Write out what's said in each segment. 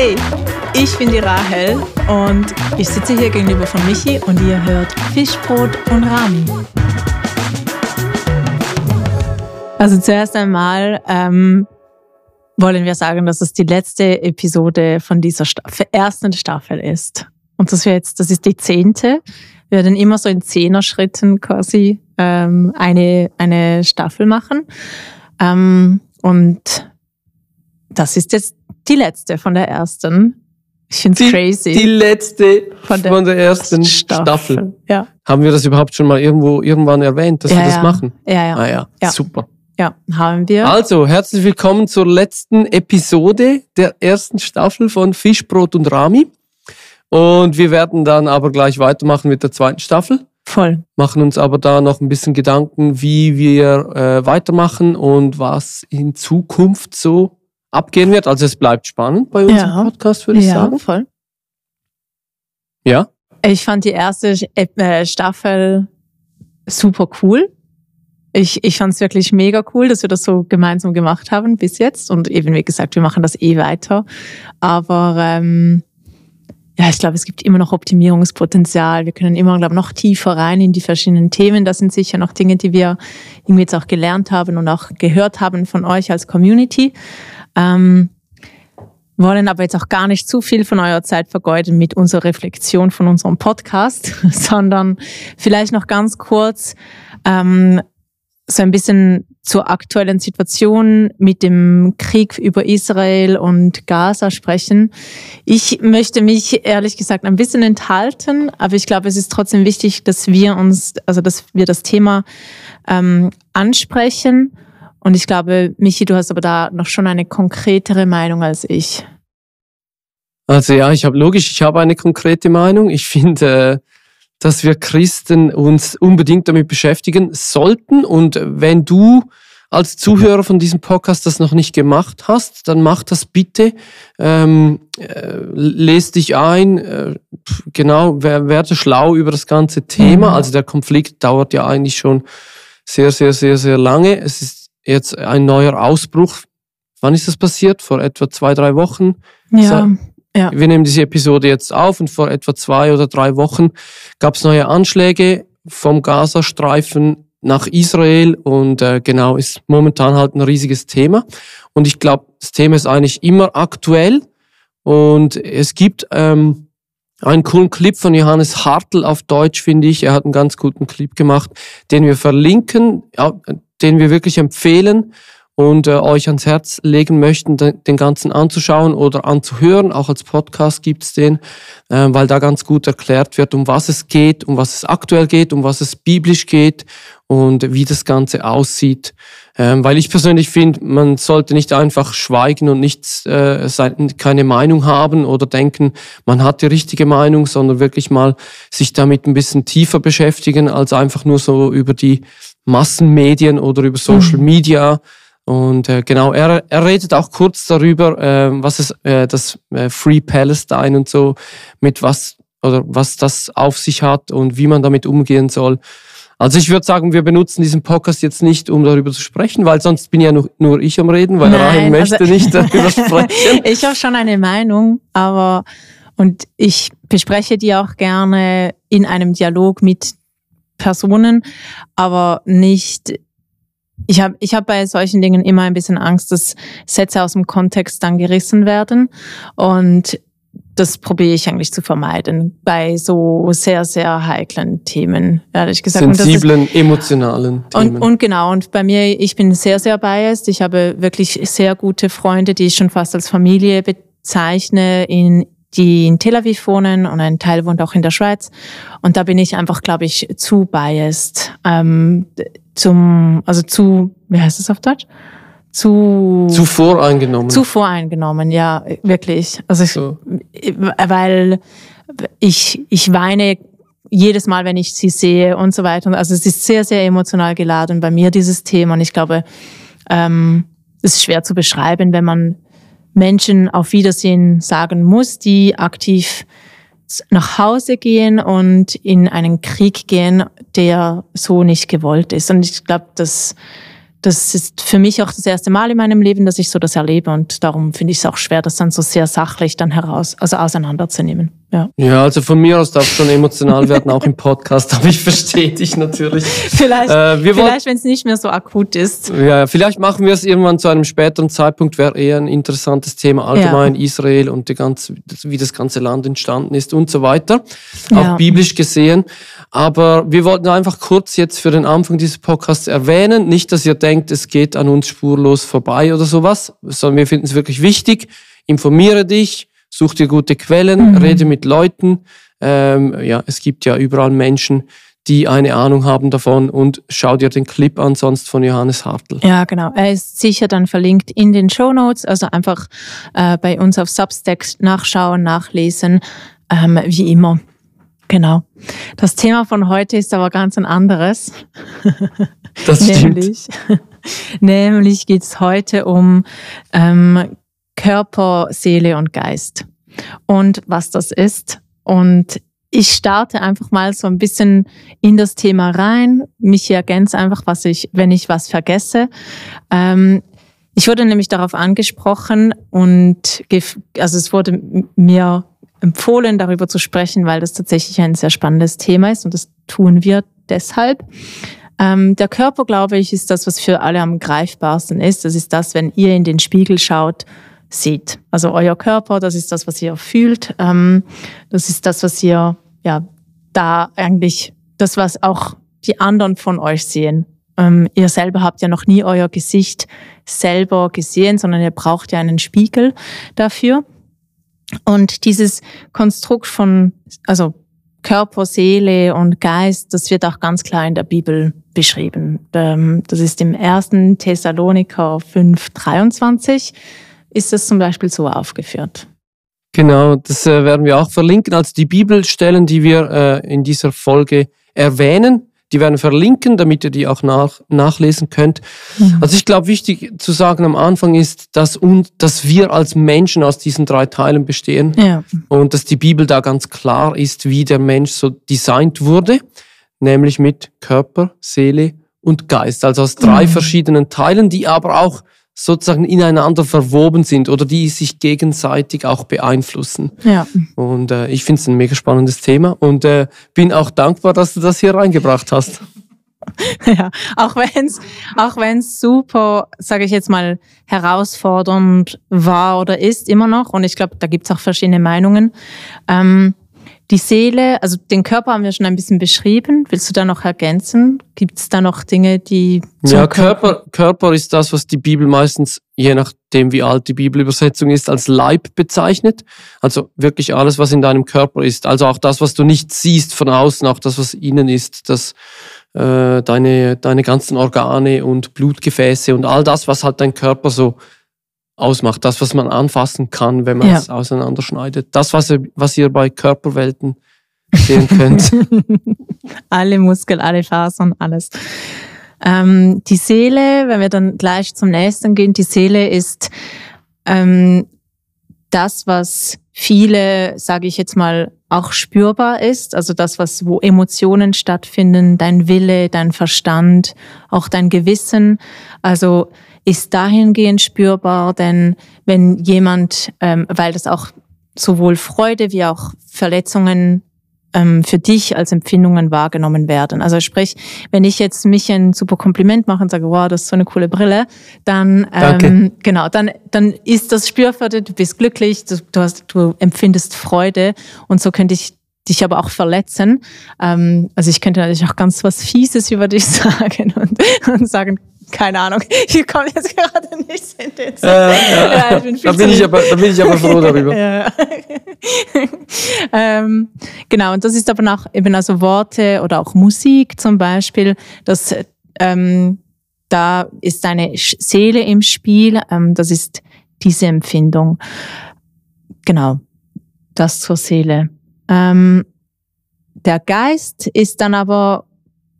Hey, ich bin die Rahel und ich sitze hier gegenüber von Michi und ihr hört Fischbrot und Rami. Also zuerst einmal ähm, wollen wir sagen, dass es die letzte Episode von dieser Staffel, ersten Staffel ist. Und das, jetzt, das ist die zehnte. Wir werden immer so in Zehner-Schritten quasi ähm, eine, eine Staffel machen. Ähm, und das ist jetzt die letzte von der ersten. Ich finde es crazy. Die letzte von der, von der ersten Staffel. Staffel. Ja. Haben wir das überhaupt schon mal irgendwo irgendwann erwähnt, dass ja, wir das ja. machen? Ja, ja. Ah ja, ja. super. Ja, haben wir. Also, herzlich willkommen zur letzten Episode der ersten Staffel von Fischbrot und Rami. Und wir werden dann aber gleich weitermachen mit der zweiten Staffel. Voll. Machen uns aber da noch ein bisschen Gedanken, wie wir äh, weitermachen und was in Zukunft so abgehen wird. Also es bleibt spannend bei unserem Ja. Podcast, würde ich ja, sagen. voll. Ja. Ich fand die erste äh, Staffel super cool. Ich, ich fand es wirklich mega cool, dass wir das so gemeinsam gemacht haben bis jetzt. Und eben, wie gesagt, wir machen das eh weiter. Aber ähm, ja, ich glaube, es gibt immer noch Optimierungspotenzial. Wir können immer, glaube ich, noch tiefer rein in die verschiedenen Themen. Das sind sicher noch Dinge, die wir irgendwie jetzt auch gelernt haben und auch gehört haben von euch als Community. Ähm, wollen aber jetzt auch gar nicht zu viel von eurer Zeit vergeuden mit unserer Reflexion von unserem Podcast, sondern vielleicht noch ganz kurz ähm, so ein bisschen zur aktuellen Situation mit dem Krieg über Israel und Gaza sprechen. Ich möchte mich ehrlich gesagt ein bisschen enthalten, aber ich glaube, es ist trotzdem wichtig, dass wir uns, also dass wir das Thema ähm, ansprechen. Und ich glaube, Michi, du hast aber da noch schon eine konkretere Meinung als ich. Also ja, ich habe logisch, ich habe eine konkrete Meinung. Ich finde, äh, dass wir Christen uns unbedingt damit beschäftigen sollten. Und wenn du als Zuhörer von diesem Podcast das noch nicht gemacht hast, dann mach das bitte. Ähm, äh, lest dich ein, äh, genau, wer- werde schlau über das ganze Thema. Mhm. Also der Konflikt dauert ja eigentlich schon sehr, sehr, sehr, sehr lange. Es ist jetzt ein neuer Ausbruch. Wann ist das passiert? Vor etwa zwei, drei Wochen. Ja, ja. Wir nehmen diese Episode jetzt auf und vor etwa zwei oder drei Wochen gab es neue Anschläge vom Gazastreifen nach Israel und äh, genau ist momentan halt ein riesiges Thema. Und ich glaube, das Thema ist eigentlich immer aktuell und es gibt ähm, einen coolen Clip von Johannes Hartl auf Deutsch, finde ich. Er hat einen ganz guten Clip gemacht, den wir verlinken, den wir wirklich empfehlen und äh, euch ans Herz legen möchten, den, ganzen anzuschauen oder anzuhören. Auch als Podcast gibt's den, äh, weil da ganz gut erklärt wird, um was es geht, um was es aktuell geht, um was es biblisch geht und wie das Ganze aussieht. Ähm, weil ich persönlich finde, man sollte nicht einfach schweigen und nichts, äh, keine Meinung haben oder denken, man hat die richtige Meinung, sondern wirklich mal sich damit ein bisschen tiefer beschäftigen, als einfach nur so über die Massenmedien oder über Social Mhm. Media. Und äh, genau, er, er redet auch kurz darüber, äh, was es äh, das äh, Free Palestine und so mit was oder was das auf sich hat und wie man damit umgehen soll. Also ich würde sagen, wir benutzen diesen Podcast jetzt nicht, um darüber zu sprechen, weil sonst bin ja nur, nur ich am Reden, weil Nein, Rahel möchte also- nicht darüber sprechen. ich habe schon eine Meinung, aber und ich bespreche die auch gerne in einem Dialog mit Personen, aber nicht. Ich habe ich hab bei solchen Dingen immer ein bisschen Angst, dass Sätze aus dem Kontext dann gerissen werden. Und das probiere ich eigentlich zu vermeiden bei so sehr, sehr heiklen Themen, ehrlich gesagt. Und das ist- Sensiblen, emotionalen Themen. und, und genau, und bei mir, ich bin sehr, sehr biased. Ich habe wirklich sehr gute Freunde, die ich schon fast als Familie bezeichne, in, die in Tel Aviv wohnen und ein Teil wohnt auch in der Schweiz. Und da bin ich einfach, glaube ich, zu biased ähm, zum, also zu, wie heißt es auf Deutsch? Zu, zu voreingenommen. zu voreingenommen, ja, wirklich. Also ich, so. weil ich, ich weine jedes Mal, wenn ich sie sehe und so weiter. Also es ist sehr, sehr emotional geladen bei mir, dieses Thema. Und ich glaube, ähm, es ist schwer zu beschreiben, wenn man Menschen auf Wiedersehen sagen muss, die aktiv nach Hause gehen und in einen Krieg gehen, der so nicht gewollt ist. Und ich glaube, das, das ist für mich auch das erste Mal in meinem Leben, dass ich so das erlebe und darum finde ich es auch schwer, das dann so sehr sachlich dann heraus, also auseinanderzunehmen. Ja. ja, also von mir aus darf schon emotional werden, auch im Podcast, aber ich verstehe dich natürlich. Vielleicht, äh, vielleicht wenn es nicht mehr so akut ist. Ja, vielleicht machen wir es irgendwann zu einem späteren Zeitpunkt, wäre eher ein interessantes Thema allgemein ja. Israel und die ganze, wie das ganze Land entstanden ist und so weiter, ja. auch biblisch gesehen. Aber wir wollten einfach kurz jetzt für den Anfang dieses Podcasts erwähnen, nicht, dass ihr denkt, es geht an uns spurlos vorbei oder sowas, sondern wir finden es wirklich wichtig. Informiere dich, such dir gute Quellen, mhm. rede mit Leuten. Ähm, ja, es gibt ja überall Menschen, die eine Ahnung haben davon und schau dir den Clip an, sonst von Johannes Hartl. Ja, genau. Er ist sicher dann verlinkt in den Show Notes, also einfach äh, bei uns auf Substack nachschauen, nachlesen, ähm, wie immer. Genau. Das Thema von heute ist aber ganz ein anderes. Das stimmt. nämlich nämlich geht es heute um ähm, Körper, Seele und Geist und was das ist. Und ich starte einfach mal so ein bisschen in das Thema rein. Mich ergänze einfach, was ich, wenn ich was vergesse. Ähm, ich wurde nämlich darauf angesprochen und also es wurde mir empfohlen, darüber zu sprechen, weil das tatsächlich ein sehr spannendes Thema ist und das tun wir deshalb. Ähm, der Körper, glaube ich, ist das, was für alle am greifbarsten ist. Das ist das, wenn ihr in den Spiegel schaut seht. Also euer Körper, das ist das, was ihr fühlt. Ähm, das ist das, was ihr ja da eigentlich, das, was auch die anderen von euch sehen. Ähm, ihr selber habt ja noch nie euer Gesicht selber gesehen, sondern ihr braucht ja einen Spiegel dafür. Und dieses Konstrukt von, also Körper, Seele und Geist, das wird auch ganz klar in der Bibel beschrieben. Ähm, das ist im 1. Thessaloniker 5, 23 ist das zum Beispiel so aufgeführt. Genau, das äh, werden wir auch verlinken. Also die Bibelstellen, die wir äh, in dieser Folge erwähnen, die werden verlinken, damit ihr die auch nach, nachlesen könnt. Mhm. Also ich glaube, wichtig zu sagen am Anfang ist, dass, und, dass wir als Menschen aus diesen drei Teilen bestehen ja. und dass die Bibel da ganz klar ist, wie der Mensch so designt wurde, nämlich mit Körper, Seele und Geist. Also aus drei mhm. verschiedenen Teilen, die aber auch sozusagen ineinander verwoben sind oder die sich gegenseitig auch beeinflussen. Ja. Und äh, ich finde es ein mega spannendes Thema und äh, bin auch dankbar, dass du das hier reingebracht hast. Ja, auch wenn es auch wenn's super, sage ich jetzt mal, herausfordernd war oder ist immer noch, und ich glaube, da gibt es auch verschiedene Meinungen. Ähm, die Seele, also den Körper haben wir schon ein bisschen beschrieben. Willst du da noch ergänzen? Gibt es da noch Dinge, die. Ja, Körper, Körper ist das, was die Bibel meistens, je nachdem wie alt die Bibelübersetzung ist, als Leib bezeichnet. Also wirklich alles, was in deinem Körper ist. Also auch das, was du nicht siehst von außen, auch das, was innen ist, das, äh, deine, deine ganzen Organe und Blutgefäße und all das, was halt dein Körper so ausmacht. Das, was man anfassen kann, wenn man ja. es auseinanderschneidet. Das, was ihr, was ihr bei Körperwelten sehen könnt. alle Muskeln, alle Fasern, alles. Ähm, die Seele, wenn wir dann gleich zum nächsten gehen, die Seele ist ähm, das, was viele, sage ich jetzt mal, auch spürbar ist. Also das, was, wo Emotionen stattfinden, dein Wille, dein Verstand, auch dein Gewissen. Also ist dahingehend spürbar, denn wenn jemand, ähm, weil das auch sowohl Freude wie auch Verletzungen ähm, für dich als Empfindungen wahrgenommen werden. Also sprich, wenn ich jetzt mich ein super Kompliment mache und sage, wow, das ist so eine coole Brille, dann ähm, genau, dann dann ist das spürbar, du bist glücklich, du, du, hast, du empfindest Freude und so könnte ich dich aber auch verletzen. Ähm, also ich könnte natürlich auch ganz was Fieses über dich sagen und, und sagen, keine Ahnung, hier kommt jetzt gerade nichts in den Sinn. Äh, ja. ja bin da, bin ich aber, da bin ich aber froh darüber. ja. ähm, genau, und das ist aber auch eben also Worte oder auch Musik zum Beispiel, das ähm, da ist deine Seele im Spiel, ähm, das ist diese Empfindung. Genau, das zur Seele. Ähm, der Geist ist dann aber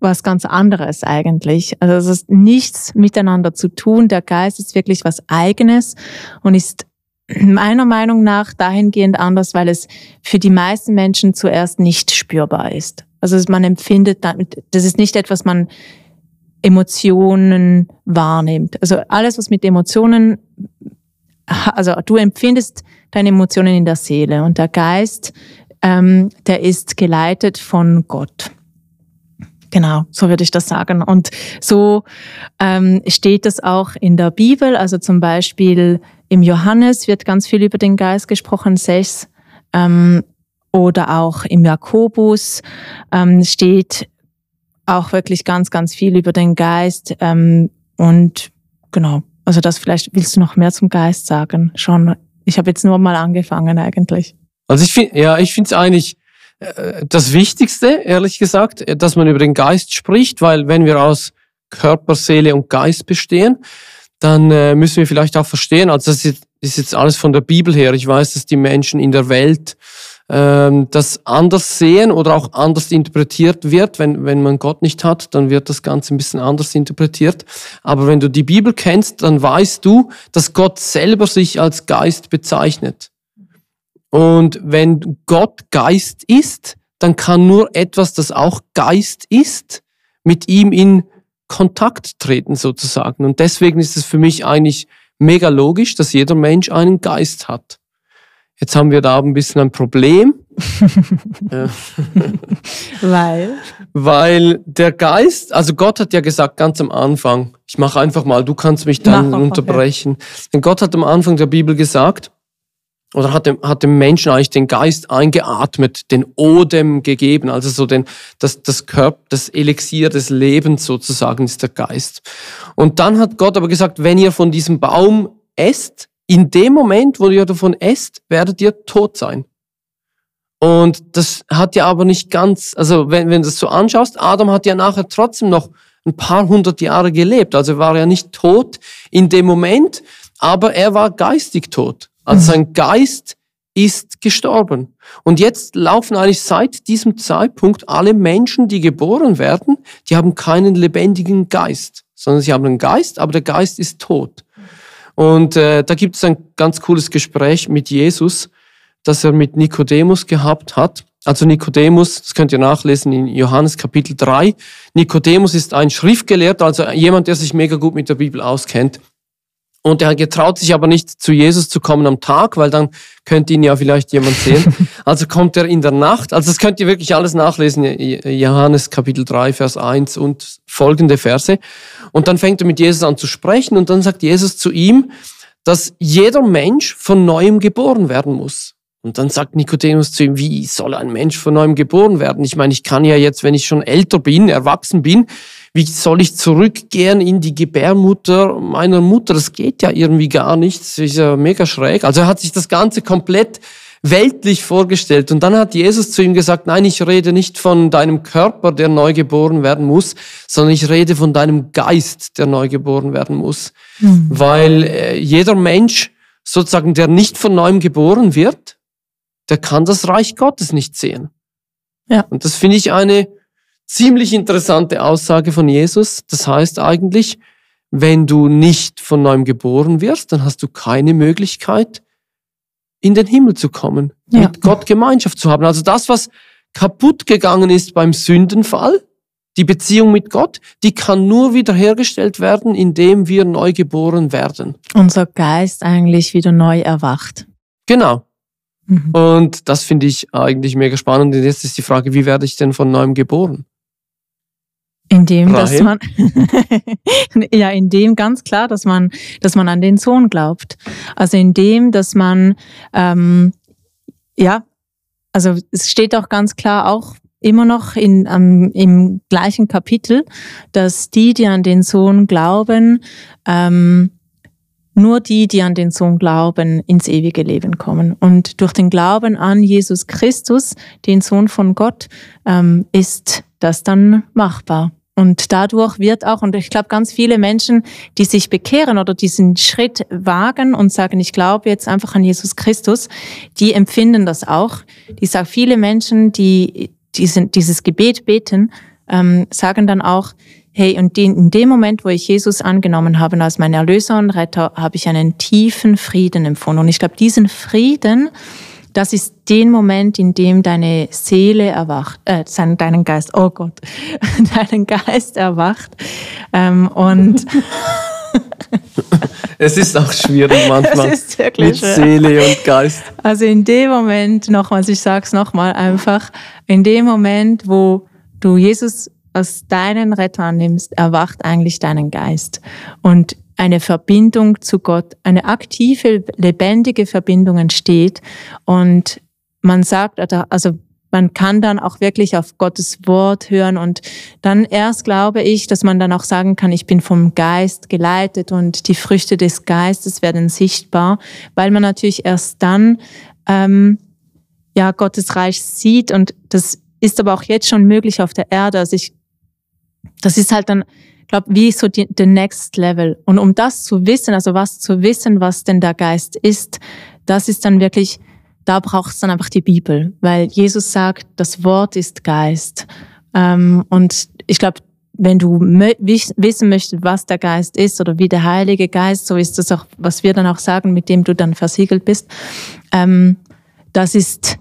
was ganz anderes eigentlich. Also es ist nichts miteinander zu tun. Der Geist ist wirklich was Eigenes und ist meiner Meinung nach dahingehend anders, weil es für die meisten Menschen zuerst nicht spürbar ist. Also man empfindet damit, das ist nicht etwas, man Emotionen wahrnimmt. Also alles, was mit Emotionen, also du empfindest deine Emotionen in der Seele und der Geist, ähm, der ist geleitet von Gott. Genau, so würde ich das sagen. Und so ähm, steht es auch in der Bibel. Also zum Beispiel im Johannes wird ganz viel über den Geist gesprochen, 6. Ähm, oder auch im Jakobus ähm, steht auch wirklich ganz, ganz viel über den Geist. Ähm, und genau, also das vielleicht willst du noch mehr zum Geist sagen. Schon, ich habe jetzt nur mal angefangen eigentlich. Also ich finde, ja, ich finde es eigentlich das Wichtigste, ehrlich gesagt, dass man über den Geist spricht, weil wenn wir aus Körper, Seele und Geist bestehen, dann äh, müssen wir vielleicht auch verstehen, also das ist, ist jetzt alles von der Bibel her. Ich weiß, dass die Menschen in der Welt ähm, das anders sehen oder auch anders interpretiert wird. Wenn, wenn man Gott nicht hat, dann wird das Ganze ein bisschen anders interpretiert. Aber wenn du die Bibel kennst, dann weißt du, dass Gott selber sich als Geist bezeichnet. Und wenn Gott Geist ist, dann kann nur etwas, das auch Geist ist, mit ihm in Kontakt treten sozusagen. Und deswegen ist es für mich eigentlich mega logisch, dass jeder Mensch einen Geist hat. Jetzt haben wir da ein bisschen ein Problem. Weil? Weil der Geist, also Gott hat ja gesagt ganz am Anfang, ich mache einfach mal, du kannst mich dann Mach unterbrechen. Denn Gott hat am Anfang der Bibel gesagt, oder hat dem, hat dem Menschen eigentlich den Geist eingeatmet, den Odem gegeben, also so den, das, das Körper, das Elixier des Lebens sozusagen ist der Geist. Und dann hat Gott aber gesagt, wenn ihr von diesem Baum esst, in dem Moment, wo ihr davon esst, werdet ihr tot sein. Und das hat ja aber nicht ganz, also wenn, wenn du das so anschaust, Adam hat ja nachher trotzdem noch ein paar hundert Jahre gelebt. Also er war ja nicht tot in dem Moment, aber er war geistig tot. Also mhm. sein Geist ist gestorben. Und jetzt laufen eigentlich seit diesem Zeitpunkt alle Menschen, die geboren werden, die haben keinen lebendigen Geist, sondern sie haben einen Geist, aber der Geist ist tot. Und äh, da gibt es ein ganz cooles Gespräch mit Jesus, das er mit Nikodemus gehabt hat. Also Nikodemus, das könnt ihr nachlesen in Johannes Kapitel 3. Nikodemus ist ein Schriftgelehrter, also jemand, der sich mega gut mit der Bibel auskennt. Und er getraut sich aber nicht zu Jesus zu kommen am Tag, weil dann könnte ihn ja vielleicht jemand sehen. Also kommt er in der Nacht. Also das könnt ihr wirklich alles nachlesen. Johannes Kapitel 3, Vers 1 und folgende Verse. Und dann fängt er mit Jesus an zu sprechen und dann sagt Jesus zu ihm, dass jeder Mensch von neuem geboren werden muss. Und dann sagt Nikodemus zu ihm, wie soll ein Mensch von neuem geboren werden? Ich meine, ich kann ja jetzt, wenn ich schon älter bin, erwachsen bin, wie soll ich zurückgehen in die Gebärmutter meiner Mutter? Das geht ja irgendwie gar nicht. Das ist ja mega schräg. Also er hat sich das Ganze komplett weltlich vorgestellt. Und dann hat Jesus zu ihm gesagt, nein, ich rede nicht von deinem Körper, der neu geboren werden muss, sondern ich rede von deinem Geist, der neu geboren werden muss. Mhm. Weil äh, jeder Mensch, sozusagen, der nicht von neuem geboren wird, der kann das Reich Gottes nicht sehen. Ja. Und das finde ich eine ziemlich interessante Aussage von Jesus. Das heißt eigentlich, wenn du nicht von neuem geboren wirst, dann hast du keine Möglichkeit, in den Himmel zu kommen, ja. mit Gott Gemeinschaft zu haben. Also das, was kaputt gegangen ist beim Sündenfall, die Beziehung mit Gott, die kann nur wiederhergestellt werden, indem wir neu geboren werden. Unser Geist eigentlich wieder neu erwacht. Genau. Mhm. Und das finde ich eigentlich mega spannend. Und jetzt ist die Frage, wie werde ich denn von neuem geboren? Indem, dass man, ja, indem ganz klar, dass man, dass man an den Sohn glaubt. Also indem, dass man, ähm, ja, also es steht auch ganz klar auch immer noch in, ähm, im gleichen Kapitel, dass die, die an den Sohn glauben, ähm, nur die, die an den Sohn glauben, ins ewige Leben kommen. Und durch den Glauben an Jesus Christus, den Sohn von Gott, ähm, ist das dann machbar. Und dadurch wird auch, und ich glaube, ganz viele Menschen, die sich bekehren oder diesen Schritt wagen und sagen, ich glaube jetzt einfach an Jesus Christus, die empfinden das auch. Die sagen, viele Menschen, die diesen, dieses Gebet beten, ähm, sagen dann auch, hey, und in dem Moment, wo ich Jesus angenommen habe als meinen Erlöser und Retter, habe ich einen tiefen Frieden empfunden. Und ich glaube, diesen Frieden, das ist den Moment, in dem deine Seele erwacht, äh, deinen Geist, oh Gott, deinen Geist erwacht. Ähm, und es ist auch schwierig manchmal. Es ist wirklich mit Seele und Geist. Also in dem Moment, nochmals, ich sag's nochmal einfach, in dem Moment, wo du Jesus als deinen Retter annimmst, erwacht eigentlich deinen Geist. Und eine Verbindung zu Gott, eine aktive, lebendige Verbindung entsteht. Und man sagt, also man kann dann auch wirklich auf Gottes Wort hören und dann erst glaube ich, dass man dann auch sagen kann, ich bin vom Geist geleitet und die Früchte des Geistes werden sichtbar, weil man natürlich erst dann ähm, ja Gottes Reich sieht und das ist aber auch jetzt schon möglich auf der Erde. Also ich, das ist halt dann, glaube wie so die, the next level. Und um das zu wissen, also was zu wissen, was denn der Geist ist, das ist dann wirklich da braucht es dann einfach die Bibel, weil Jesus sagt, das Wort ist Geist. Ähm, und ich glaube, wenn du wissen möchtest, was der Geist ist oder wie der Heilige Geist, so ist das auch, was wir dann auch sagen, mit dem du dann versiegelt bist, ähm, das ist,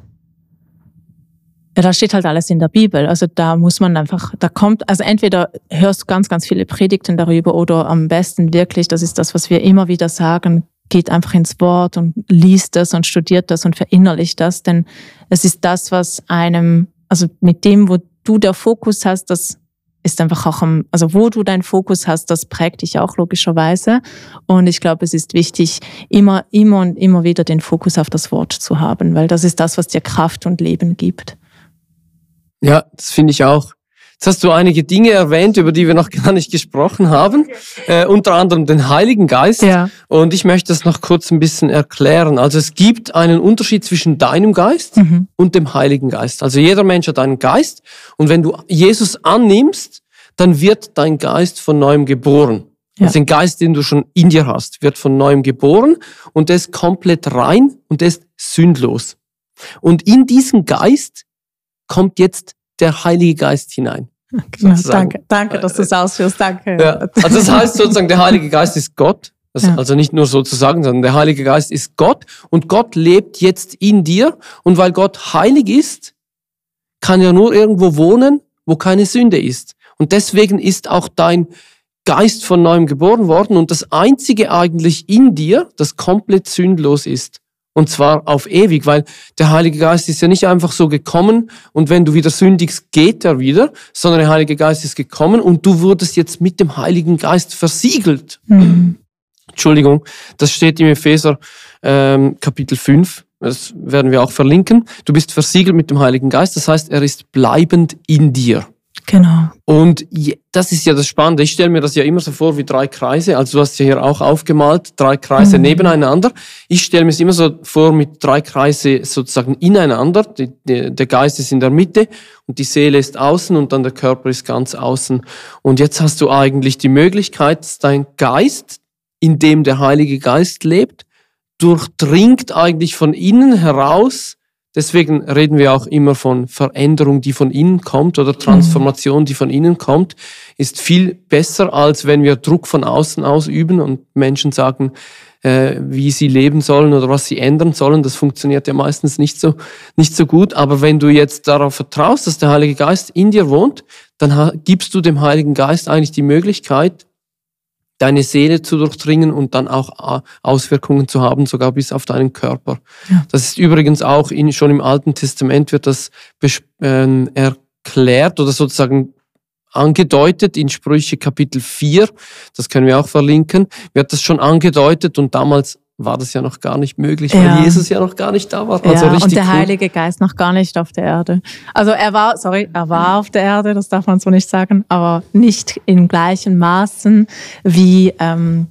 ja, da steht halt alles in der Bibel. Also da muss man einfach, da kommt, also entweder hörst du ganz, ganz viele Predigten darüber oder am besten wirklich, das ist das, was wir immer wieder sagen, geht einfach ins Wort und liest das und studiert das und verinnerlicht das, denn es ist das, was einem, also mit dem, wo du der Fokus hast, das ist einfach auch am, also wo du deinen Fokus hast, das prägt dich auch logischerweise. Und ich glaube, es ist wichtig, immer, immer und immer wieder den Fokus auf das Wort zu haben, weil das ist das, was dir Kraft und Leben gibt. Ja, das finde ich auch. Jetzt hast du einige Dinge erwähnt, über die wir noch gar nicht gesprochen haben, äh, unter anderem den Heiligen Geist. Ja. Und ich möchte das noch kurz ein bisschen erklären. Also es gibt einen Unterschied zwischen deinem Geist mhm. und dem Heiligen Geist. Also jeder Mensch hat einen Geist und wenn du Jesus annimmst, dann wird dein Geist von neuem geboren. Ja. Also den Geist, den du schon in dir hast, wird von neuem geboren und der ist komplett rein und der ist sündlos. Und in diesen Geist kommt jetzt der Heilige Geist hinein. Genau, danke, danke, dass du es ausführst. Danke. Ja, also das heißt sozusagen, der Heilige Geist ist Gott. Ja. Also nicht nur sozusagen, sondern der Heilige Geist ist Gott und Gott lebt jetzt in dir. Und weil Gott heilig ist, kann er nur irgendwo wohnen, wo keine Sünde ist. Und deswegen ist auch dein Geist von neuem geboren worden und das einzige eigentlich in dir, das komplett sündlos ist. Und zwar auf ewig, weil der Heilige Geist ist ja nicht einfach so gekommen und wenn du wieder sündigst, geht er wieder, sondern der Heilige Geist ist gekommen und du wurdest jetzt mit dem Heiligen Geist versiegelt. Mhm. Entschuldigung, das steht im Epheser ähm, Kapitel 5. Das werden wir auch verlinken. Du bist versiegelt mit dem Heiligen Geist, das heißt, er ist bleibend in dir. Genau. Und das ist ja das Spannende. Ich stelle mir das ja immer so vor wie drei Kreise. Also du hast ja hier auch aufgemalt, drei Kreise mhm. nebeneinander. Ich stelle mir es immer so vor mit drei Kreise sozusagen ineinander. Die, die, der Geist ist in der Mitte und die Seele ist außen und dann der Körper ist ganz außen. Und jetzt hast du eigentlich die Möglichkeit, dass dein Geist, in dem der Heilige Geist lebt, durchdringt eigentlich von innen heraus Deswegen reden wir auch immer von Veränderung, die von innen kommt oder Transformation, die von innen kommt, ist viel besser, als wenn wir Druck von außen ausüben und Menschen sagen, äh, wie sie leben sollen oder was sie ändern sollen. Das funktioniert ja meistens nicht so, nicht so gut. Aber wenn du jetzt darauf vertraust, dass der Heilige Geist in dir wohnt, dann gibst du dem Heiligen Geist eigentlich die Möglichkeit, deine Seele zu durchdringen und dann auch äh, Auswirkungen zu haben, sogar bis auf deinen Körper. Ja. Das ist übrigens auch in, schon im Alten Testament wird das äh, erklärt oder sozusagen angedeutet in Sprüche Kapitel 4, das können wir auch verlinken, wird das schon angedeutet und damals war das ja noch gar nicht möglich, weil ja. Jesus ja noch gar nicht da war. Also ja, richtig und der cool. Heilige Geist noch gar nicht auf der Erde. Also er war, sorry, er war auf der Erde, das darf man so nicht sagen, aber nicht in gleichen Maßen wie. Ähm,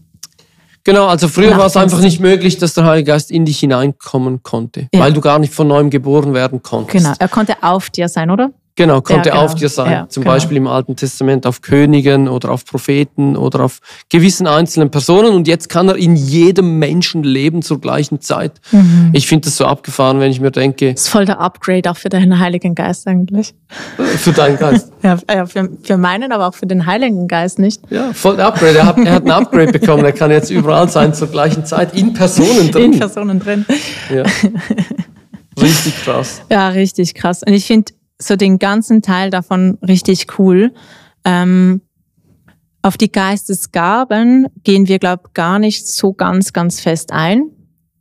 genau, also früher war es einfach nicht möglich, dass der Heilige Geist in dich hineinkommen konnte, ja. weil du gar nicht von neuem geboren werden konntest. Genau, er konnte auf dir sein, oder? Genau, konnte ja, genau. auf dir sein. Ja, Zum genau. Beispiel im Alten Testament auf Königen oder auf Propheten oder auf gewissen einzelnen Personen. Und jetzt kann er in jedem Menschen leben zur gleichen Zeit. Mhm. Ich finde das so abgefahren, wenn ich mir denke. Das ist voll der Upgrade auch für deinen Heiligen Geist eigentlich. Für deinen Geist? ja, für, für meinen, aber auch für den Heiligen Geist nicht. Ja, voll der Upgrade. Er hat, er hat ein Upgrade bekommen. Er kann jetzt überall sein zur gleichen Zeit. In Personen drin. In Personen drin. Ja. Richtig krass. Ja, richtig krass. Und ich finde so den ganzen Teil davon richtig cool. Ähm, auf die Geistesgaben gehen wir, glaube ich, gar nicht so ganz, ganz fest ein.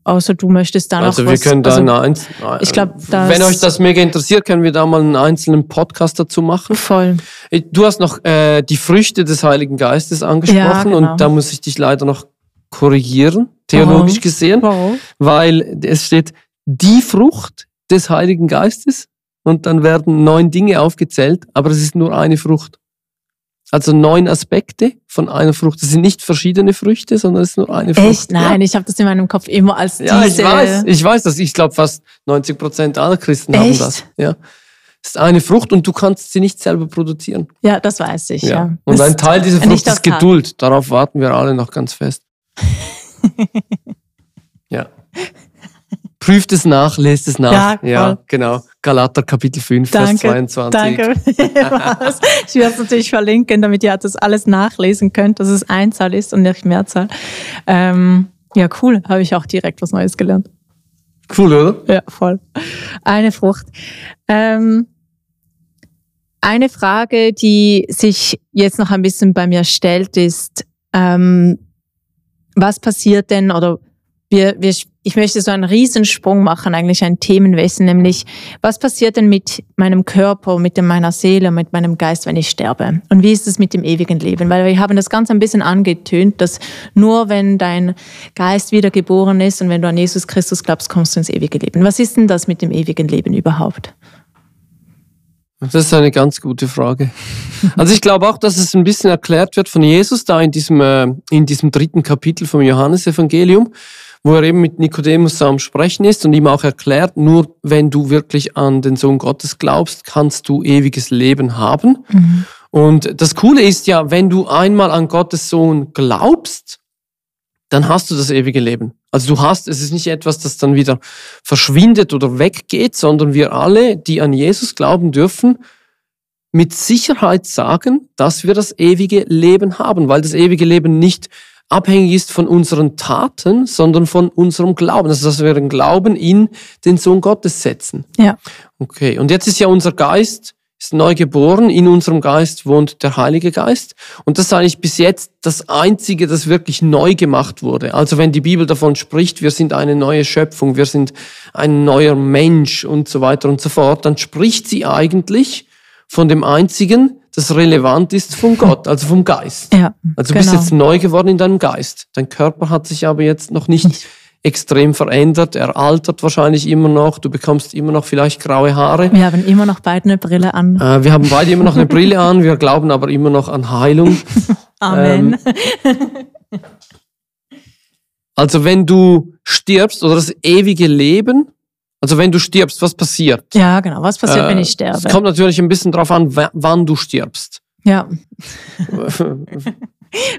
Außer du möchtest da also noch wir was. können da also, Einz ich glaub, wenn euch das mega interessiert, können wir da mal einen einzelnen Podcast dazu machen. voll. Du hast noch äh, die Früchte des Heiligen Geistes angesprochen Ja, genau. und da muss ich dich leider noch korrigieren, theologisch Warum? gesehen, Warum? weil es steht die Frucht des Heiligen Geistes und dann werden neun Dinge aufgezählt, aber es ist nur eine Frucht. Also neun Aspekte von einer Frucht. Das sind nicht verschiedene Früchte, sondern es ist nur eine Frucht. Echt? Nein, ich habe das in meinem Kopf immer als Ja, diese. ich weiß, ich weiß das. Ich glaube, fast 90 Prozent aller Christen haben Echt? das. Ja. Es ist eine Frucht und du kannst sie nicht selber produzieren. Ja, das weiß ich. Ja. Und Das- ein Teil dieser Frucht ist Geduld. Darauf warten wir alle noch ganz fest. ja. Prüft es nach, lest es nach. Ja, voll. genau. Galater Kapitel 5, Danke, Vers 22. Danke. Ich werde es natürlich verlinken, damit ihr das alles nachlesen könnt, dass es Einzahl ist und nicht Mehrzahl. Ähm, ja, cool. Habe ich auch direkt was Neues gelernt. Cool, oder? Ja, voll. Eine Frucht. Ähm, eine Frage, die sich jetzt noch ein bisschen bei mir stellt, ist, ähm, was passiert denn oder wir, wir, ich möchte so einen Riesensprung machen, eigentlich ein Themenwesen, nämlich was passiert denn mit meinem Körper, mit meiner Seele, mit meinem Geist, wenn ich sterbe? Und wie ist es mit dem ewigen Leben? Weil wir haben das Ganze ein bisschen angetönt, dass nur wenn dein Geist wiedergeboren ist und wenn du an Jesus Christus glaubst, kommst du ins ewige Leben. Was ist denn das mit dem ewigen Leben überhaupt? Das ist eine ganz gute Frage. Also ich glaube auch, dass es ein bisschen erklärt wird von Jesus da in diesem, äh, in diesem dritten Kapitel vom Johannesevangelium, wo er eben mit Nikodemus am Sprechen ist und ihm auch erklärt, nur wenn du wirklich an den Sohn Gottes glaubst, kannst du ewiges Leben haben. Und das Coole ist ja, wenn du einmal an Gottes Sohn glaubst, dann hast du das ewige Leben. Also du hast, es ist nicht etwas, das dann wieder verschwindet oder weggeht, sondern wir alle, die an Jesus glauben dürfen, mit Sicherheit sagen, dass wir das ewige Leben haben, weil das ewige Leben nicht abhängig ist von unseren Taten, sondern von unserem Glauben. Also dass wir den Glauben in den Sohn Gottes setzen. Ja. Okay, und jetzt ist ja unser Geist ist neu geboren, in unserem Geist wohnt der Heilige Geist. Und das ist eigentlich bis jetzt das Einzige, das wirklich neu gemacht wurde. Also wenn die Bibel davon spricht, wir sind eine neue Schöpfung, wir sind ein neuer Mensch und so weiter und so fort, dann spricht sie eigentlich von dem Einzigen, das relevant ist von Gott, also vom Geist. Ja, Also du bist genau. jetzt neu geworden in deinem Geist. Dein Körper hat sich aber jetzt noch nicht extrem verändert. Er altert wahrscheinlich immer noch. Du bekommst immer noch vielleicht graue Haare. Wir haben immer noch beide eine Brille an. Äh, wir haben beide immer noch eine Brille an. Wir glauben aber immer noch an Heilung. Amen. Also wenn du stirbst oder das ewige Leben, also wenn du stirbst, was passiert? ja, genau. Was passiert, Äh, wenn ich Es sterbe? kommt natürlich ein bisschen drauf an, wa- wann du stirbst. Ja.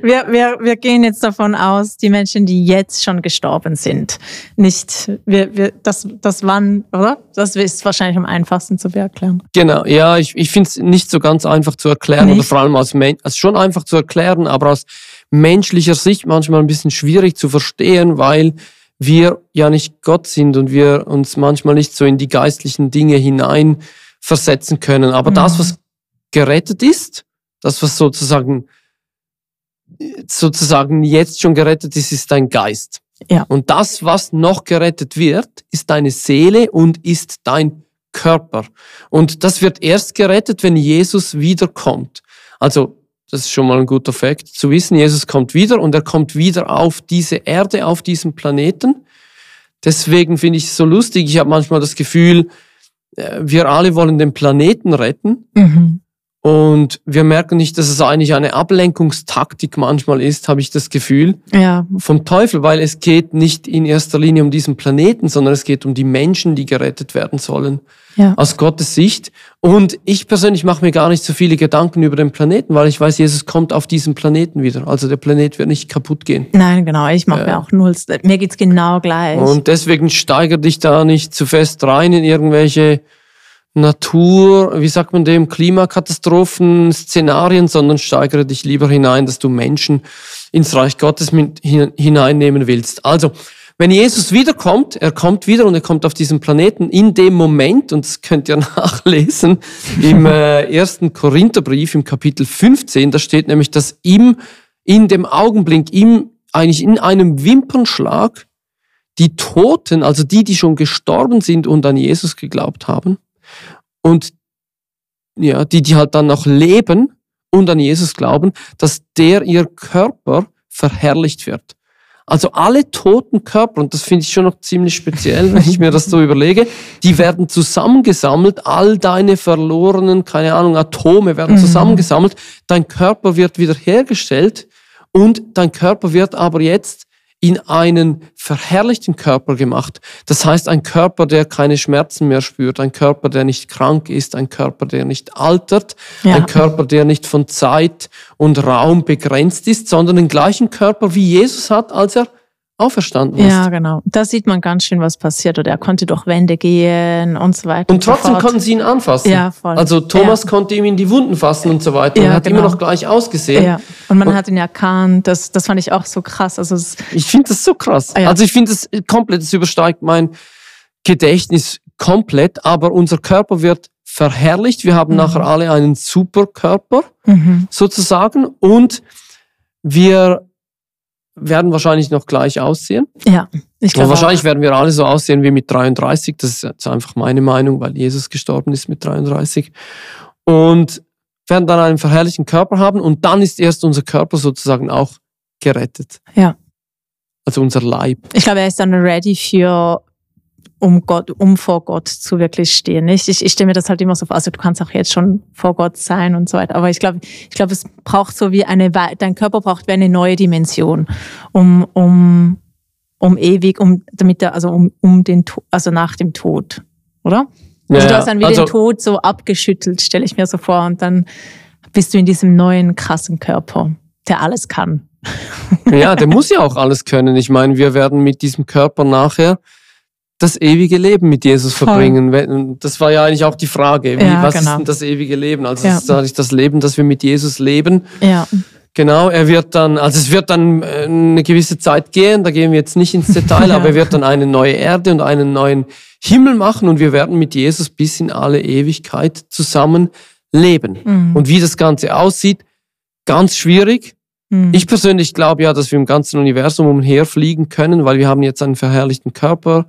Wir, wir, wir gehen jetzt davon aus, die Menschen, die jetzt schon gestorben sind, nicht, wir, wir, das, das wann, oder? Das ist wahrscheinlich am einfachsten zu erklären. Genau, ja, ich, ich finde es nicht so ganz einfach zu erklären Nicht? oder vor allem aus Men also schon einfach zu erklären, aber aus menschlicher Sicht manchmal ein bisschen schwierig zu verstehen, weil wir ja nicht Gott sind und wir uns manchmal nicht so in die geistlichen Dinge hinein versetzen können. Aber das, Mhm. was gerettet ist, das, was sozusagen sozusagen jetzt schon gerettet ist, ist dein Geist. Ja. Und das, was noch gerettet wird, ist deine Seele und ist dein Körper. Und das wird erst gerettet, wenn Jesus wiederkommt. Also, das ist schon mal ein guter Fakt zu wissen. Jesus kommt wieder und er kommt wieder auf diese Erde, auf diesem Planeten. Deswegen finde ich es so lustig. Ich habe manchmal das Gefühl, äh, wir alle wollen den Planeten retten. Mhm. Und wir merken nicht, dass es eigentlich eine Ablenkungstaktik manchmal ist, habe ich das Gefühl, Ja, vom Teufel, weil es geht nicht in erster Linie um diesen Planeten, sondern es geht um die Menschen, die gerettet werden sollen, ja. aus Gottes Sicht. Und ich persönlich mache mir gar nicht so viele Gedanken über den Planeten, weil ich weiß, Jesus kommt auf diesen Planeten wieder. Also der Planet wird nicht kaputt gehen. Nein, genau. Ich mache mir auch null. Mir geht's genau gleich. Und deswegen steiger dich da nicht zu fest rein in irgendwelche Natur, wie sagt man dem, Klimakatastrophen, Szenarien, sondern steigere dich lieber hinein, dass du Menschen ins Reich Gottes mit hin- hineinnehmen willst. Also, wenn Jesus wiederkommt, er kommt wieder und er kommt auf diesen Planeten in dem Moment, und das könnt ihr nachlesen, im äh, ersten Korintherbrief im Kapitel 15, da steht nämlich, dass ihm in dem Augenblick, ihm eigentlich in einem Wimpernschlag, die Toten, also die, die schon gestorben sind und an Jesus geglaubt haben, und ja, die, die halt dann noch leben und an Jesus glauben, dass der ihr Körper verherrlicht wird. Also alle toten Körper, und das finde ich schon noch ziemlich speziell, wenn ich mir das so überlege, die werden zusammengesammelt, all deine verlorenen, keine Ahnung, Atome werden mhm. zusammengesammelt, dein Körper wird wiederhergestellt und dein Körper wird aber jetzt in einen verherrlichten Körper gemacht. Das heißt, ein Körper, der keine Schmerzen mehr spürt, ein Körper, der nicht krank ist, ein Körper, der nicht altert, ja. ein Körper, der nicht von Zeit und Raum begrenzt ist, sondern den gleichen Körper, wie Jesus hat, als er auferstanden ist. Ja, genau. Da sieht man ganz schön, was passiert. Oder er konnte durch Wände gehen und so weiter. Und trotzdem und konnten sie ihn anfassen. Ja, voll. Also Thomas ja. konnte ihm in die Wunden fassen und so weiter. Ja, und hat genau. immer noch gleich ausgesehen. Ja. Und man und hat ihn erkannt. Das, das fand ich auch so krass. Also ich finde das so krass. Ja. Also ich finde das komplett, das übersteigt mein Gedächtnis komplett. Aber unser Körper wird verherrlicht. Wir haben mhm. nachher alle einen Superkörper mhm. sozusagen. Und wir werden wahrscheinlich noch gleich aussehen. Ja, ich glaube. Wahrscheinlich auch. werden wir alle so aussehen wie mit 33. Das ist jetzt einfach meine Meinung, weil Jesus gestorben ist mit 33. Und werden dann einen verherrlichten Körper haben und dann ist erst unser Körper sozusagen auch gerettet. Ja. Also unser Leib. Ich glaube, er ist dann ready für um Gott, um vor Gott zu wirklich stehen. Ich, ich, ich stelle mir das halt immer so vor, also du kannst auch jetzt schon vor Gott sein und so weiter. Aber ich glaube, ich glaube, es braucht so wie eine, dein Körper braucht wie eine neue Dimension, um, um, um ewig, um, damit er, also um, um den, also nach dem Tod, oder? Also ja, du hast dann wieder also, den Tod so abgeschüttelt, stelle ich mir so vor, und dann bist du in diesem neuen krassen Körper, der alles kann. Ja, der muss ja auch alles können. Ich meine, wir werden mit diesem Körper nachher das ewige Leben mit Jesus verbringen. Das war ja eigentlich auch die Frage. Wie, ja, was genau. ist denn das ewige Leben? Also ja. das ist das Leben, das wir mit Jesus leben. Ja. Genau, er wird dann, also es wird dann äh, eine gewisse Zeit gehen, da gehen wir jetzt nicht ins Detail, ja. aber er wird dann eine neue Erde und einen neuen Himmel machen und wir werden mit Jesus bis in alle Ewigkeit zusammen leben. Mhm. Und wie das Ganze aussieht, ganz schwierig. Mhm. Ich persönlich glaube ja, dass wir im ganzen Universum umherfliegen können, weil wir haben jetzt einen verherrlichten Körper,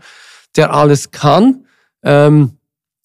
der alles kann. Ähm,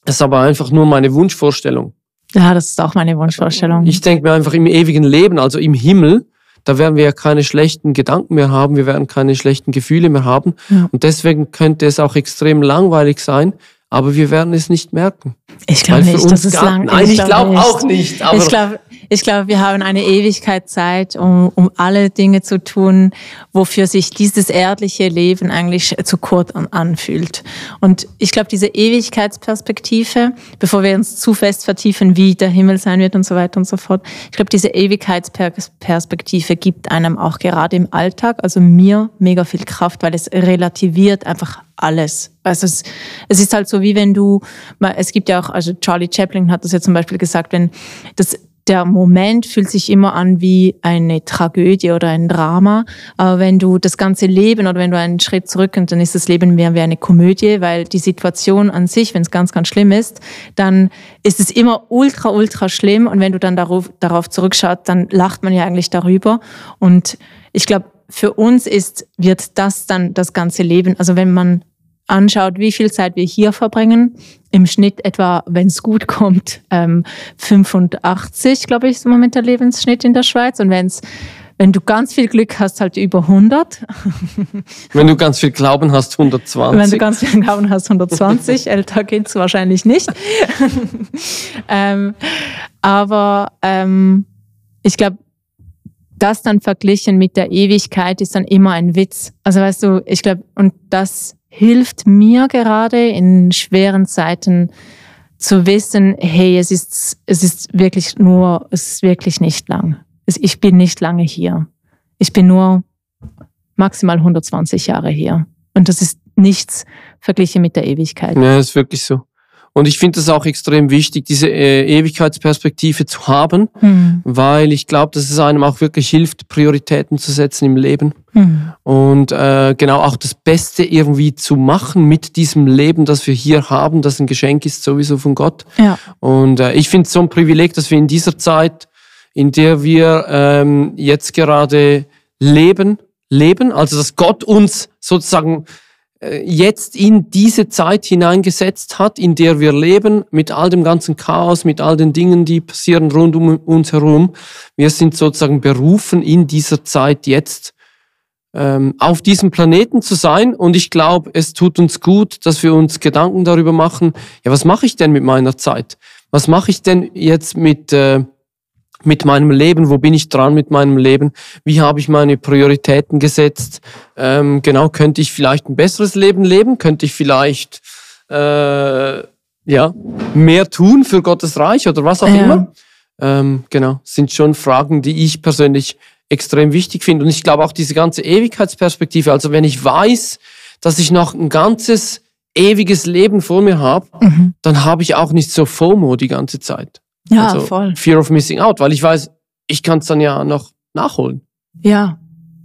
das ist aber einfach nur meine Wunschvorstellung. Ja, das ist auch meine Wunschvorstellung. Ich denke mir einfach im ewigen Leben, also im Himmel, da werden wir ja keine schlechten Gedanken mehr haben, wir werden keine schlechten Gefühle mehr haben. Ja. Und deswegen könnte es auch extrem langweilig sein, aber wir werden es nicht merken. Ich glaube nicht, dass es lang Nein, ich, ich glaube glaub auch nicht. Aber ich glaube, ich glaube, wir haben eine Ewigkeit Zeit, um, um alle Dinge zu tun, wofür sich dieses erdliche Leben eigentlich zu kurz anfühlt. Und ich glaube, diese Ewigkeitsperspektive, bevor wir uns zu fest vertiefen, wie der Himmel sein wird und so weiter und so fort, ich glaube, diese Ewigkeitsperspektive gibt einem auch gerade im Alltag, also mir mega viel Kraft, weil es relativiert einfach alles. Also es, es ist halt so, wie wenn du, es gibt ja auch, also Charlie Chaplin hat das ja zum Beispiel gesagt, wenn das der Moment fühlt sich immer an wie eine Tragödie oder ein Drama. Aber wenn du das ganze Leben oder wenn du einen Schritt zurück und dann ist das Leben mehr wie eine Komödie, weil die Situation an sich, wenn es ganz, ganz schlimm ist, dann ist es immer ultra, ultra schlimm. Und wenn du dann darauf, darauf zurückschaut, dann lacht man ja eigentlich darüber. Und ich glaube, für uns ist, wird das dann das ganze Leben, also wenn man anschaut, wie viel Zeit wir hier verbringen, im Schnitt etwa, wenn es gut kommt, ähm, 85, glaube ich, ist im Moment der Lebensschnitt in der Schweiz. Und wenn es wenn du ganz viel Glück hast, halt über 100. Wenn du ganz viel Glauben hast, 120. Wenn du ganz viel Glauben hast, 120. Älter geht's wahrscheinlich nicht. ähm, aber ähm, ich glaube, das dann verglichen mit der Ewigkeit ist dann immer ein Witz. Also weißt du, ich glaube, und das hilft mir gerade in schweren Zeiten zu wissen, hey, es ist, es ist wirklich nur, es ist wirklich nicht lang. Ich bin nicht lange hier. Ich bin nur maximal 120 Jahre hier. Und das ist nichts verglichen mit der Ewigkeit. Ja, ist wirklich so. Und ich finde es auch extrem wichtig, diese äh, Ewigkeitsperspektive zu haben, Mhm. weil ich glaube, dass es einem auch wirklich hilft, Prioritäten zu setzen im Leben. Mhm. Und äh, genau auch das Beste irgendwie zu machen mit diesem Leben, das wir hier haben, das ein Geschenk ist sowieso von Gott. Ja. Und äh, ich finde es so ein Privileg, dass wir in dieser Zeit, in der wir ähm, jetzt gerade leben, leben, also dass Gott uns sozusagen jetzt in diese Zeit hineingesetzt hat, in der wir leben, mit all dem ganzen Chaos, mit all den Dingen, die passieren rund um uns herum. Wir sind sozusagen berufen, in dieser Zeit jetzt ähm, auf diesem Planeten zu sein. Und ich glaube, es tut uns gut, dass wir uns Gedanken darüber machen, ja, was mache ich denn mit meiner Zeit? Was mache ich denn jetzt mit, äh, mit meinem Leben? Wo bin ich dran mit meinem Leben? Wie habe ich meine Prioritäten gesetzt? Ähm, genau, könnte ich vielleicht ein besseres Leben leben? Könnte ich vielleicht äh, ja, mehr tun für Gottes Reich oder was auch Ja. immer? Ähm, genau, sind schon Fragen, die ich persönlich extrem wichtig finde. Und ich glaube auch diese ganze Ewigkeitsperspektive, also wenn ich weiß, dass ich noch ein ganzes ewiges Leben vor mir habe, Mhm. dann habe ich auch nicht so FOMO die ganze Zeit. Ja, also voll. Fear of Missing Out, weil ich weiß, ich kann es dann ja noch nachholen. Ja.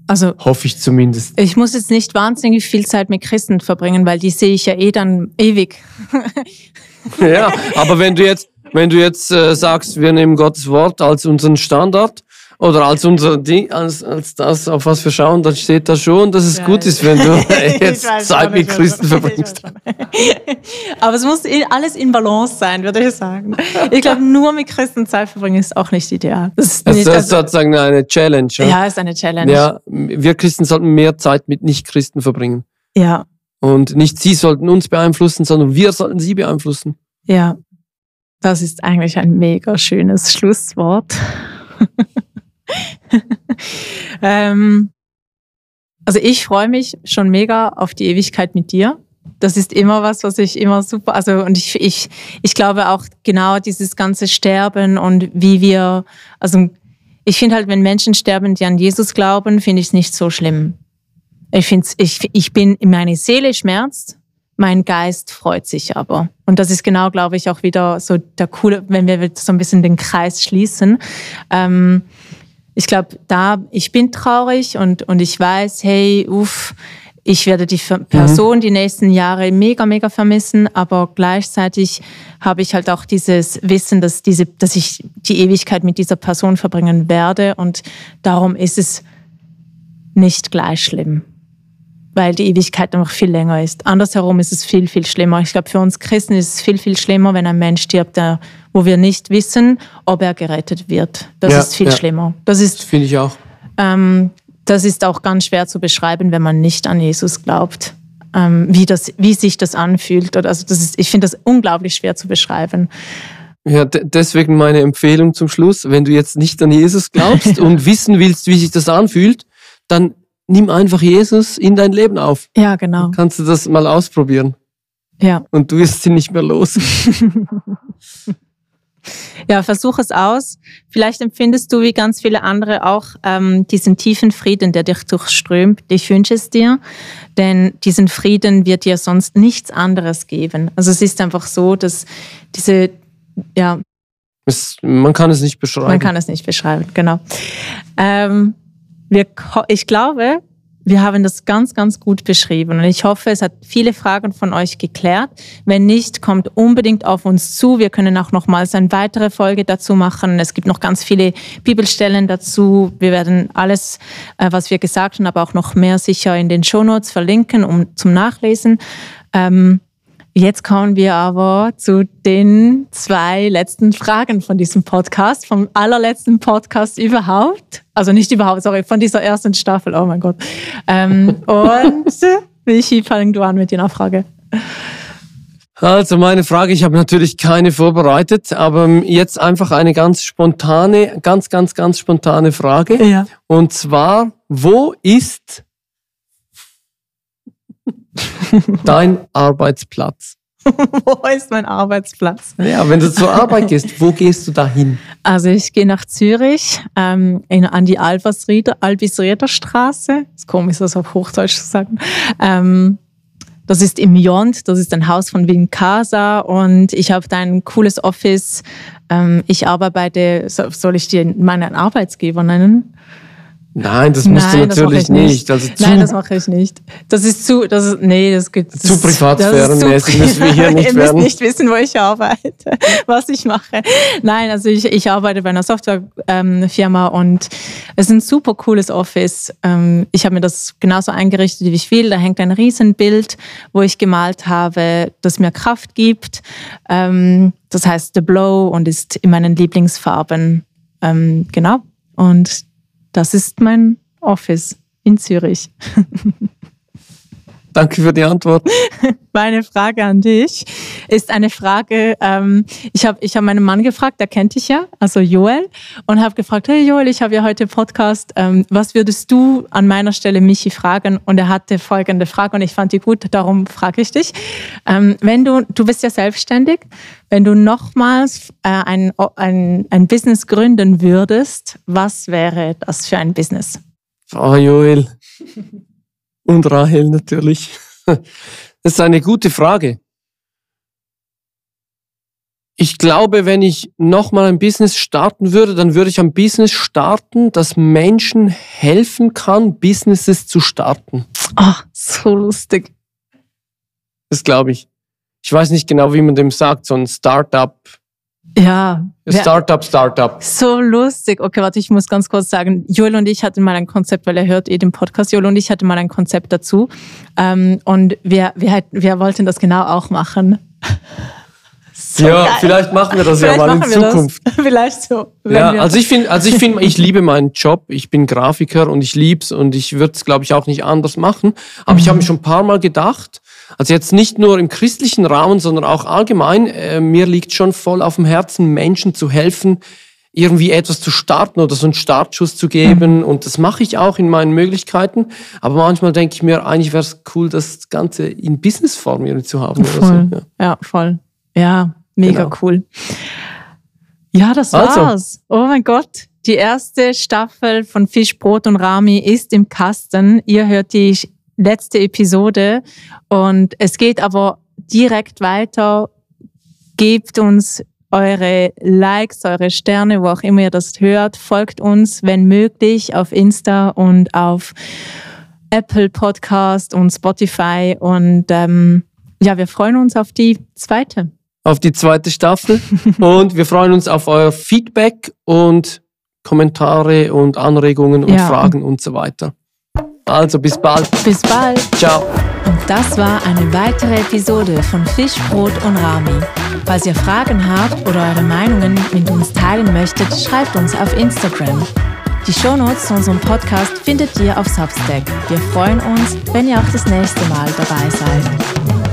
Also Hoffe ich zumindest. ich muss jetzt nicht wahnsinnig viel Zeit mit Christen verbringen, weil die sehe ich ja eh dann ewig. ja, aber wenn du jetzt, wenn du jetzt äh, sagst, wir nehmen Gottes Wort als unseren Standard oder als unser Ding, als, als das, auf was wir schauen, dann steht da schon, dass es Ja, gut ist, wenn du jetzt Zeit mit Christen verbringst. Aber es muss alles in Balance sein, würde ich sagen. Ich glaube, nur mit Christen Zeit verbringen ist auch nicht ideal. Das ist Das nicht, ist also, sozusagen eine Challenge. Ja? ja, ist eine Challenge. ja, wir Christen sollten mehr Zeit mit Nicht-Christen verbringen. ja, Und nicht sie sollten uns beeinflussen, sondern wir sollten sie beeinflussen. ja. Das ist eigentlich ein mega schönes Schlusswort. ähm, also ich freue mich schon mega auf die Ewigkeit mit dir. Das ist immer was, was ich immer super, also und ich, ich, ich glaube auch genau dieses ganze Sterben und wie wir, also ich finde halt, wenn Menschen sterben, die an Jesus glauben, finde ich es nicht so schlimm. Ich finde ich, ich bin, meine Seele schmerzt, mein Geist freut sich aber. Und das ist genau, glaube ich, auch wieder so der coole, wenn wir so ein bisschen den Kreis schließen. Ähm, ich glaube, da, ich bin traurig und, und ich weiß, hey, uff, ich werde die Ver- Person die nächsten Jahre mega, mega vermissen, aber gleichzeitig habe ich halt auch dieses Wissen, dass, diese, dass ich die Ewigkeit mit dieser Person verbringen werde und darum ist es nicht gleich schlimm, weil die Ewigkeit einfach viel länger ist. Andersherum ist es viel, viel schlimmer. Ich glaube, für uns Christen ist es viel, viel schlimmer, wenn ein Mensch stirbt, der, wo wir nicht wissen, ob er gerettet wird. Das Ja, ist viel ja. schlimmer. Das ist finde ich auch. ähm, das ist auch ganz schwer zu beschreiben, wenn man nicht an Jesus glaubt. Ähm, wie, das, wie sich das anfühlt. Also das ist, ich finde das unglaublich schwer zu beschreiben. Ja, de- deswegen meine Empfehlung zum Schluss, wenn du jetzt nicht an Jesus glaubst und wissen willst, wie sich das anfühlt, dann nimm einfach Jesus in dein Leben auf. Ja, genau. Kannst du das mal ausprobieren Ja, und du wirst ihn nicht mehr los. ja versuch es aus. Vielleicht empfindest du wie ganz viele andere auch ähm, diesen tiefen Frieden, der dich durchströmt. Ich wünsche es dir, denn diesen Frieden wird dir sonst nichts anderes geben. Also es ist einfach so, dass diese, ja, Es, man kann es nicht beschreiben. Man kann es nicht beschreiben, genau. Ähm, wir, ich glaube, wir haben das ganz, ganz gut beschrieben und ich hoffe, es hat viele Fragen von euch geklärt. Wenn nicht, kommt unbedingt auf uns zu. Wir können auch nochmals eine weitere Folge dazu machen. Es gibt noch ganz viele Bibelstellen dazu. Wir werden alles, äh, was wir gesagt haben, aber auch noch mehr sicher in den Shownotes verlinken, um zum Nachlesen. Ähm, Jetzt kommen wir aber zu den zwei letzten Fragen von diesem Podcast, vom allerletzten Podcast überhaupt. Also nicht überhaupt, sorry, von dieser ersten Staffel, oh mein Gott. Ähm, und Michi, fang du an mit deiner Frage. Also meine Frage, ich habe natürlich keine vorbereitet, aber jetzt einfach eine ganz spontane, ganz, ganz, ganz spontane Frage. Ja. Und zwar, wo ist dein Arbeitsplatz? Wo ist mein Arbeitsplatz? Ja, wenn du zur Arbeit gehst, wo gehst du dahin? Also ich gehe nach Zürich ähm, in, an die Albisrieder, Straße. Ist komisch, das auf Hochdeutsch zu sagen. Ähm, Das ist im Yond, das ist ein Haus von Wincasa und ich habe da ein cooles Office. Ähm, ich arbeite, soll ich dir meinen Arbeitsgeber nennen? Nein, das musst Nein, du natürlich nicht. nicht. Also Nein, das mache ich nicht. Das ist zu, das ist, nee, das geht zu privatsphärenmäßig müssen wir hier nicht Ihr werden. müsst nicht wissen, wo ich arbeite, was ich mache. Nein, also ich, ich arbeite bei einer Softwarefirma und es ist ein super cooles Office. Ähm, ich habe mir das genauso eingerichtet, wie ich will. Da hängt ein Riesenbild, wo ich gemalt habe, das mir Kraft gibt. Ähm, das heißt The Blow und ist in meinen Lieblingsfarben. Ähm, genau. Und das ist mein Office in Zürich. Danke für die Antwort. Meine Frage an dich ist eine Frage, ähm, ich habe ich hab meinen Mann gefragt, der kennt dich ja, also Joel, und habe gefragt, hey Joel, ich habe ja heute Podcast, ähm, was würdest du an meiner Stelle Michi fragen? Und er hatte folgende Frage und ich fand die gut, darum frage ich dich. Ähm, wenn du, du bist ja selbstständig, wenn du nochmals äh, ein, ein, ein Business gründen würdest, was wäre das für ein Business? Oh Joel. Und Rahel natürlich. Das ist eine gute Frage. Ich glaube, wenn ich nochmal ein Business starten würde, dann würde ich ein Business starten, das Menschen helfen kann, Businesses zu starten. Ach, so lustig. Das glaube ich. Ich weiß nicht genau, wie man dem sagt, so ein Startup ja. Startup, Startup. So lustig. Okay, warte, ich muss ganz kurz sagen, Joel und ich hatten mal ein Konzept, weil er hört eh den Podcast, Joel und ich hatten mal ein Konzept dazu. Ähm, und wir, wir, wir wollten das genau auch machen. So ja, geil. vielleicht machen wir das vielleicht ja mal in Zukunft. Das. Vielleicht so. Ja, also ich finde, also ich finde, ich liebe meinen Job. Ich bin Grafiker und ich lieb's und ich würde es, glaube ich, auch nicht anders machen. Aber mhm. ich habe mir schon ein paar Mal gedacht, also jetzt nicht nur im christlichen Raum, sondern auch allgemein, äh, mir liegt schon voll auf dem Herzen, Menschen zu helfen, irgendwie etwas zu starten oder so einen Startschuss zu geben. Mhm. Und das mache ich auch in meinen Möglichkeiten. Aber manchmal denke ich mir, eigentlich wäre es cool, das Ganze in Businessform irgendwie zu haben. Voll. So. Ja. ja. voll. Ja, mega genau. cool. Ja, das also. war's. Oh mein Gott. Die erste Staffel von Fisch, Brot und Rami ist im Kasten. Ihr hört die letzte Episode und es geht aber direkt weiter. Gebt uns eure Likes, eure Sterne, wo auch immer ihr das hört. Folgt uns, wenn möglich, auf Insta und auf Apple Podcast und Spotify. Und ähm, ja, wir freuen uns auf die zweite. Auf die zweite Staffel. und wir freuen uns auf euer Feedback und Kommentare und Anregungen und ja. Fragen und so weiter. Also bis bald. Bis bald. Ciao. Und das war eine weitere Episode von Fisch, Brot und Rami. Falls ihr Fragen habt oder eure Meinungen mit uns teilen möchtet, schreibt uns auf Instagram. Die Shownotes zu unserem Podcast findet ihr auf Substack. Wir freuen uns, wenn ihr auch das nächste Mal dabei seid.